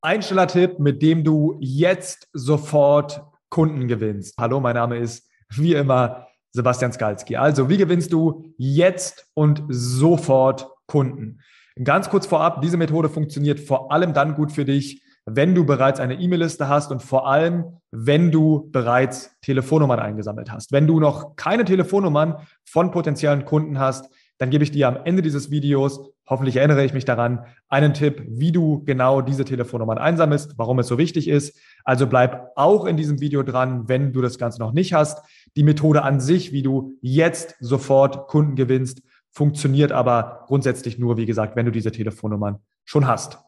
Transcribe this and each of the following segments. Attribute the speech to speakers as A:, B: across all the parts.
A: Einstellertipp, mit dem du jetzt sofort Kunden gewinnst. Hallo, mein Name ist wie immer Sebastian Skalski. Also, wie gewinnst du jetzt und sofort Kunden? Ganz kurz vorab, diese Methode funktioniert vor allem dann gut für dich, wenn du bereits eine E-Mail-Liste hast und vor allem, wenn du bereits Telefonnummern eingesammelt hast. Wenn du noch keine Telefonnummern von potenziellen Kunden hast, dann gebe ich dir am Ende dieses Videos, hoffentlich erinnere ich mich daran, einen Tipp, wie du genau diese Telefonnummern einsammelst, warum es so wichtig ist. Also bleib auch in diesem Video dran, wenn du das Ganze noch nicht hast. Die Methode an sich, wie du jetzt sofort Kunden gewinnst, funktioniert aber grundsätzlich nur, wie gesagt, wenn du diese Telefonnummern schon hast.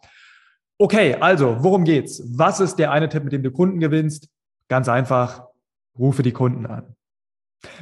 A: Okay, also, worum geht's? Was ist der eine Tipp, mit dem du Kunden gewinnst? Ganz einfach, rufe die Kunden an.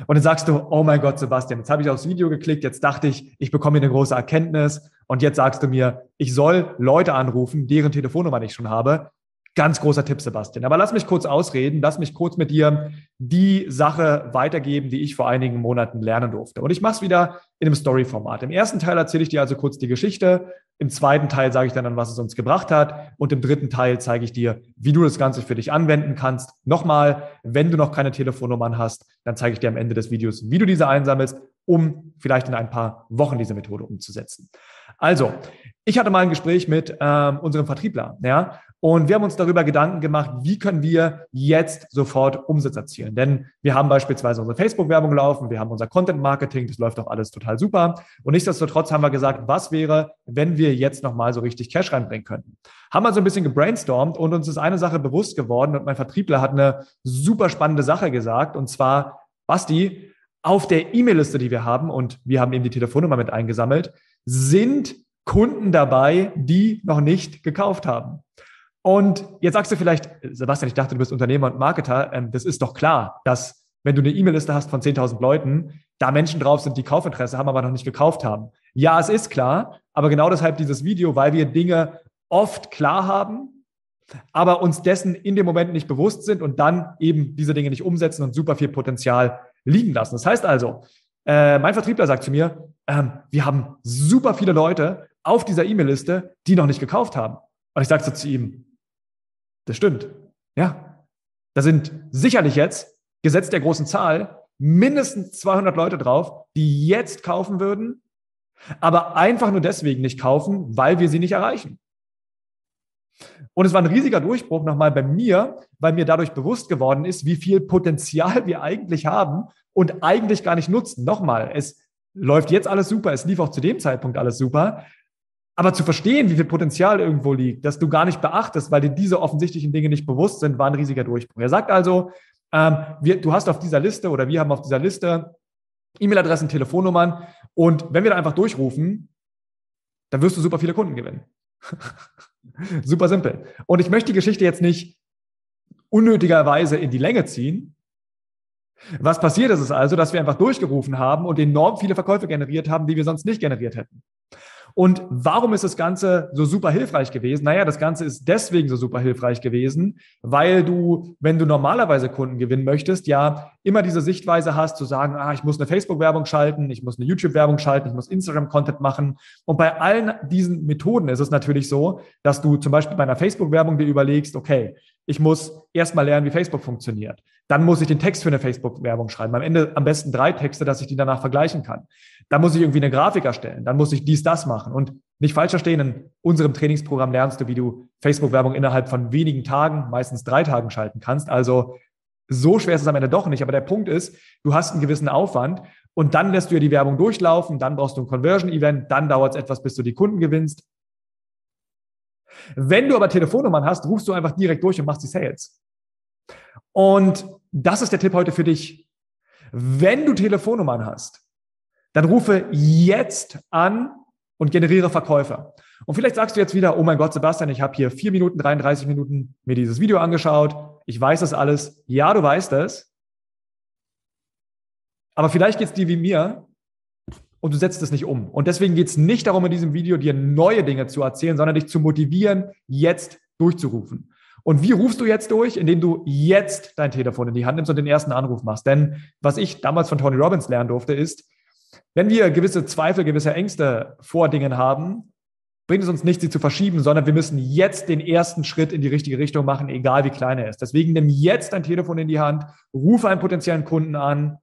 A: Und dann sagst du, oh mein Gott, Sebastian, jetzt habe ich aufs Video geklickt, jetzt dachte ich, ich bekomme eine große Erkenntnis und jetzt sagst du mir, ich soll Leute anrufen, deren Telefonnummer ich schon habe. Ganz großer Tipp, Sebastian. Aber lass mich kurz ausreden, lass mich kurz mit dir die Sache weitergeben, die ich vor einigen Monaten lernen durfte. Und ich mache es wieder in einem Story-Format. Im ersten Teil erzähle ich dir also kurz die Geschichte. Im zweiten Teil sage ich dann, was es uns gebracht hat. Und im dritten Teil zeige ich dir, wie du das Ganze für dich anwenden kannst. Nochmal, wenn du noch keine Telefonnummern hast, dann zeige ich dir am Ende des Videos, wie du diese einsammelst, um vielleicht in ein paar Wochen diese Methode umzusetzen. Also, ich hatte mal ein Gespräch mit ähm, unserem Vertriebler, ja, und wir haben uns darüber Gedanken gemacht, wie können wir jetzt sofort Umsatz erzielen. Denn wir haben beispielsweise unsere Facebook-Werbung laufen, wir haben unser Content-Marketing, das läuft auch alles total super. Und nichtsdestotrotz haben wir gesagt, was wäre, wenn wir jetzt nochmal so richtig Cash reinbringen könnten. Haben also ein bisschen gebrainstormt und uns ist eine Sache bewusst geworden und mein Vertriebler hat eine super spannende Sache gesagt und zwar, Basti, auf der E-Mail-Liste, die wir haben, und wir haben eben die Telefonnummer mit eingesammelt, sind Kunden dabei, die noch nicht gekauft haben. Und jetzt sagst du vielleicht, Sebastian, ich dachte, du bist Unternehmer und Marketer. Ähm, das ist doch klar, dass wenn du eine E-Mail-Liste hast von 10.000 Leuten, da Menschen drauf sind, die Kaufinteresse haben, aber noch nicht gekauft haben. Ja, es ist klar, aber genau deshalb dieses Video, weil wir Dinge oft klar haben, aber uns dessen in dem Moment nicht bewusst sind und dann eben diese Dinge nicht umsetzen und super viel Potenzial liegen lassen. Das heißt also, äh, mein Vertriebler sagt zu mir, ähm, wir haben super viele Leute auf dieser E-Mail-Liste, die noch nicht gekauft haben. Und ich sage so zu ihm, das stimmt. Ja. Da sind sicherlich jetzt, gesetzt der großen Zahl, mindestens 200 Leute drauf, die jetzt kaufen würden, aber einfach nur deswegen nicht kaufen, weil wir sie nicht erreichen. Und es war ein riesiger Durchbruch nochmal bei mir, weil mir dadurch bewusst geworden ist, wie viel Potenzial wir eigentlich haben und eigentlich gar nicht nutzen. Nochmal, es läuft jetzt alles super, es lief auch zu dem Zeitpunkt alles super, aber zu verstehen, wie viel Potenzial irgendwo liegt, dass du gar nicht beachtest, weil dir diese offensichtlichen Dinge nicht bewusst sind, war ein riesiger Durchbruch. Er sagt also, ähm, wir, du hast auf dieser Liste oder wir haben auf dieser Liste E-Mail-Adressen, Telefonnummern und wenn wir da einfach durchrufen, dann wirst du super viele Kunden gewinnen. super simpel. Und ich möchte die Geschichte jetzt nicht unnötigerweise in die Länge ziehen. Was passiert ist es also, dass wir einfach durchgerufen haben und enorm viele Verkäufe generiert haben, die wir sonst nicht generiert hätten. Und warum ist das Ganze so super hilfreich gewesen? Naja, das Ganze ist deswegen so super hilfreich gewesen, weil du, wenn du normalerweise Kunden gewinnen möchtest, ja immer diese Sichtweise hast, zu sagen, ah, ich muss eine Facebook-Werbung schalten, ich muss eine YouTube-Werbung schalten, ich muss Instagram-Content machen. Und bei allen diesen Methoden ist es natürlich so, dass du zum Beispiel bei einer Facebook-Werbung dir überlegst, okay, ich muss erstmal lernen, wie Facebook funktioniert. Dann muss ich den Text für eine Facebook-Werbung schreiben. Am Ende am besten drei Texte, dass ich die danach vergleichen kann. Dann muss ich irgendwie eine Grafik erstellen. Dann muss ich dies, das machen. Und nicht falsch verstehen, in unserem Trainingsprogramm lernst du, wie du Facebook-Werbung innerhalb von wenigen Tagen, meistens drei Tagen schalten kannst. Also so schwer ist es am Ende doch nicht. Aber der Punkt ist, du hast einen gewissen Aufwand und dann lässt du ja die Werbung durchlaufen. Dann brauchst du ein Conversion-Event. Dann dauert es etwas, bis du die Kunden gewinnst. Wenn du aber Telefonnummern hast, rufst du einfach direkt durch und machst die Sales. Und das ist der Tipp heute für dich. Wenn du Telefonnummern hast, dann rufe jetzt an und generiere Verkäufe. Und vielleicht sagst du jetzt wieder, oh mein Gott, Sebastian, ich habe hier vier Minuten, 33 Minuten mir dieses Video angeschaut. Ich weiß das alles. Ja, du weißt es. Aber vielleicht geht es dir wie mir und du setzt es nicht um. Und deswegen geht es nicht darum, in diesem Video dir neue Dinge zu erzählen, sondern dich zu motivieren, jetzt durchzurufen. Und wie rufst du jetzt durch? Indem du jetzt dein Telefon in die Hand nimmst und den ersten Anruf machst. Denn was ich damals von Tony Robbins lernen durfte, ist, wenn wir gewisse Zweifel, gewisse Ängste vor Dingen haben, bringt es uns nicht, sie zu verschieben, sondern wir müssen jetzt den ersten Schritt in die richtige Richtung machen, egal wie klein er ist. Deswegen nimm jetzt dein Telefon in die Hand, rufe einen potenziellen Kunden an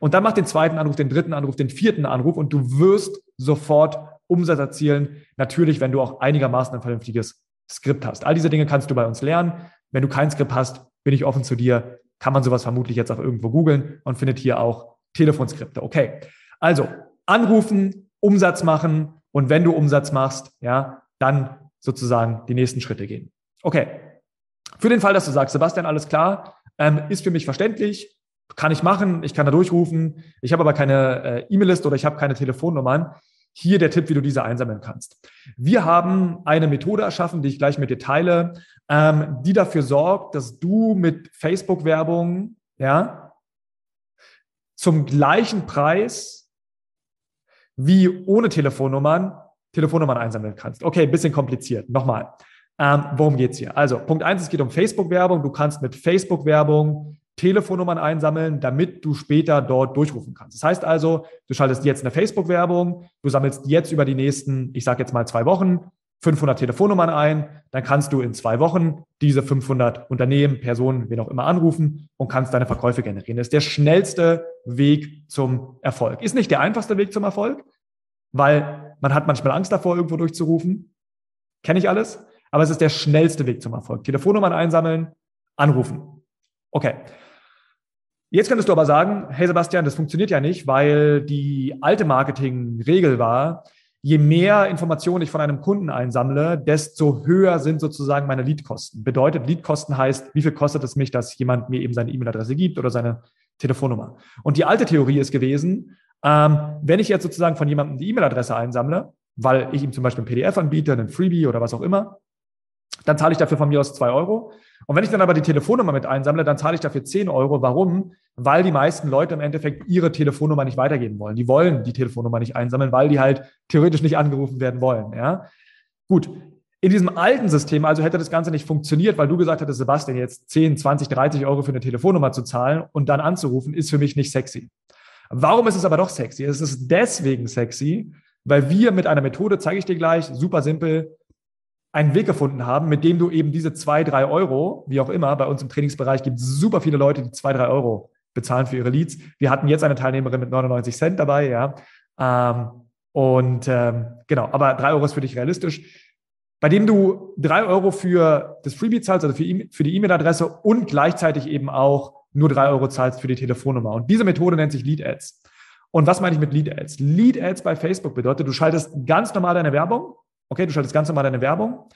A: und dann mach den zweiten Anruf, den dritten Anruf, den vierten Anruf und du wirst sofort Umsatz erzielen. Natürlich, wenn du auch einigermaßen ein vernünftiges Skript hast. All diese Dinge kannst du bei uns lernen. Wenn du kein Skript hast, bin ich offen zu dir. Kann man sowas vermutlich jetzt auch irgendwo googeln und findet hier auch Telefonskripte. Okay. Also, anrufen, Umsatz machen, und wenn du Umsatz machst, ja, dann sozusagen die nächsten Schritte gehen. Okay. Für den Fall, dass du sagst, Sebastian, alles klar, ähm, ist für mich verständlich, kann ich machen, ich kann da durchrufen, ich habe aber keine äh, E-Mail-Liste oder ich habe keine Telefonnummern. Hier der Tipp, wie du diese einsammeln kannst. Wir haben eine Methode erschaffen, die ich gleich mit dir teile, ähm, die dafür sorgt, dass du mit Facebook-Werbung ja, zum gleichen Preis wie ohne Telefonnummern Telefonnummern einsammeln kannst. Okay, bisschen kompliziert. Nochmal. Ähm, worum geht's hier? Also, Punkt eins: es geht um Facebook-Werbung. Du kannst mit Facebook-Werbung Telefonnummern einsammeln, damit du später dort durchrufen kannst. Das heißt also, du schaltest jetzt eine Facebook-Werbung, du sammelst jetzt über die nächsten, ich sage jetzt mal zwei Wochen, 500 Telefonnummern ein, dann kannst du in zwei Wochen diese 500 Unternehmen, Personen, wen auch immer anrufen und kannst deine Verkäufe generieren. Das ist der schnellste Weg zum Erfolg. Ist nicht der einfachste Weg zum Erfolg, weil man hat manchmal Angst davor, irgendwo durchzurufen. Kenne ich alles. Aber es ist der schnellste Weg zum Erfolg. Telefonnummern einsammeln, anrufen. Okay. Jetzt könntest du aber sagen, hey Sebastian, das funktioniert ja nicht, weil die alte Marketingregel war, je mehr Informationen ich von einem Kunden einsammle, desto höher sind sozusagen meine Leadkosten. Bedeutet, Leadkosten heißt, wie viel kostet es mich, dass jemand mir eben seine E-Mail-Adresse gibt oder seine Telefonnummer. Und die alte Theorie ist gewesen, ähm, wenn ich jetzt sozusagen von jemandem die E-Mail-Adresse einsammle, weil ich ihm zum Beispiel ein PDF anbiete, einen Freebie oder was auch immer, dann zahle ich dafür von mir aus zwei Euro. Und wenn ich dann aber die Telefonnummer mit einsammle, dann zahle ich dafür zehn Euro. Warum? Weil die meisten Leute im Endeffekt ihre Telefonnummer nicht weitergeben wollen. Die wollen die Telefonnummer nicht einsammeln, weil die halt theoretisch nicht angerufen werden wollen. Ja? Gut. In diesem alten System, also hätte das Ganze nicht funktioniert, weil du gesagt hättest, Sebastian, jetzt 10, 20, 30 Euro für eine Telefonnummer zu zahlen und dann anzurufen, ist für mich nicht sexy. Warum ist es aber doch sexy? Es ist deswegen sexy, weil wir mit einer Methode, zeige ich dir gleich, super simpel, einen Weg gefunden haben, mit dem du eben diese zwei, drei Euro, wie auch immer, bei uns im Trainingsbereich gibt es super viele Leute, die zwei, drei Euro bezahlen für ihre Leads. Wir hatten jetzt eine Teilnehmerin mit 99 Cent dabei, ja. Ähm, und ähm, genau, aber drei Euro ist für dich realistisch. Bei dem du drei Euro für das Freebie zahlst, also für, e für die E-Mail-Adresse und gleichzeitig eben auch nur drei Euro zahlst für die Telefonnummer. Und diese Methode nennt sich Lead Ads. Und was meine ich mit Lead Ads? Lead Ads bei Facebook bedeutet, du schaltest ganz normal deine Werbung Okay, du schaltest ganz normal deine Werbung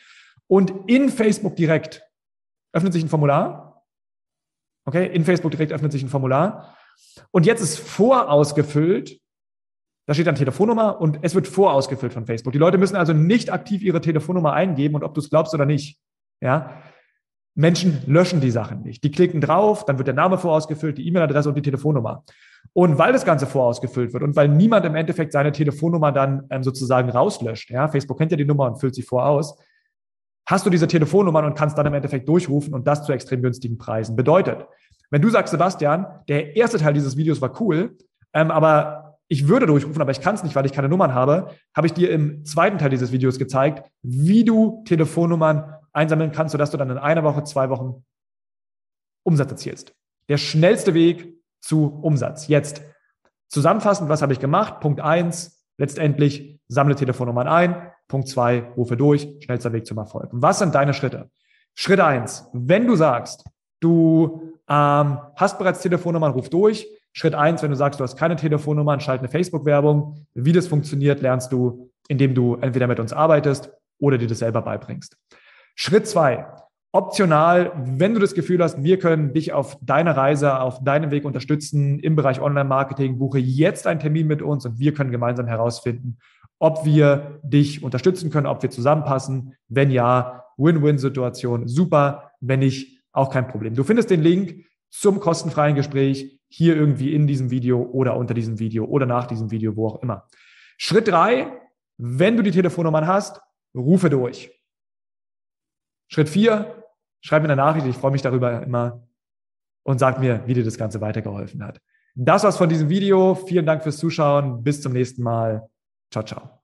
A: und in Facebook direkt öffnet sich ein Formular. Okay, in Facebook direkt öffnet sich ein Formular. Und jetzt ist vorausgefüllt, da steht dann Telefonnummer und es wird vorausgefüllt von Facebook. Die Leute müssen also nicht aktiv ihre Telefonnummer eingeben und ob du es glaubst oder nicht. Ja, Menschen löschen die Sachen nicht. Die klicken drauf, dann wird der Name vorausgefüllt, die E-Mail-Adresse und die Telefonnummer. Und weil das Ganze vorausgefüllt wird und weil niemand im Endeffekt seine Telefonnummer dann ähm, sozusagen rauslöscht, ja, Facebook kennt ja die Nummer und füllt sie voraus, hast du diese Telefonnummern und kannst dann im Endeffekt durchrufen und das zu extrem günstigen Preisen. Bedeutet, wenn du sagst, Sebastian, der erste Teil dieses Videos war cool, ähm, aber ich würde durchrufen, aber ich kann es nicht, weil ich keine Nummern habe, habe ich dir im zweiten Teil dieses Videos gezeigt, wie du Telefonnummern einsammeln kannst, sodass du dann in einer Woche, zwei Wochen Umsatz erzielst. Der schnellste Weg zu Umsatz. Jetzt zusammenfassend, was habe ich gemacht? Punkt eins, letztendlich sammle Telefonnummern ein. Punkt zwei, rufe durch, schnellster Weg zum Erfolg. Was sind deine Schritte? Schritt eins, wenn du sagst, du ähm, hast bereits Telefonnummern, ruf durch. Schritt eins, wenn du sagst, du hast keine Telefonnummern, schalt eine Facebook-Werbung. Wie das funktioniert, lernst du, indem du entweder mit uns arbeitest oder dir das selber beibringst. Schritt zwei. Optional, wenn du das Gefühl hast, wir können dich auf deiner Reise, auf deinem Weg unterstützen im Bereich Online-Marketing, buche jetzt einen Termin mit uns und wir können gemeinsam herausfinden, ob wir dich unterstützen können, ob wir zusammenpassen. Wenn ja, Win-Win-Situation, super. Wenn nicht, auch kein Problem. Du findest den Link zum kostenfreien Gespräch hier irgendwie in diesem Video oder unter diesem Video oder nach diesem Video, wo auch immer. Schritt drei, wenn du die Telefonnummern hast, rufe durch. Schritt vier, schreib mir eine Nachricht, ich freue mich darüber immer und sag mir, wie dir das Ganze weitergeholfen hat. Das war's von diesem Video. Vielen Dank fürs Zuschauen. Bis zum nächsten Mal. Ciao, ciao.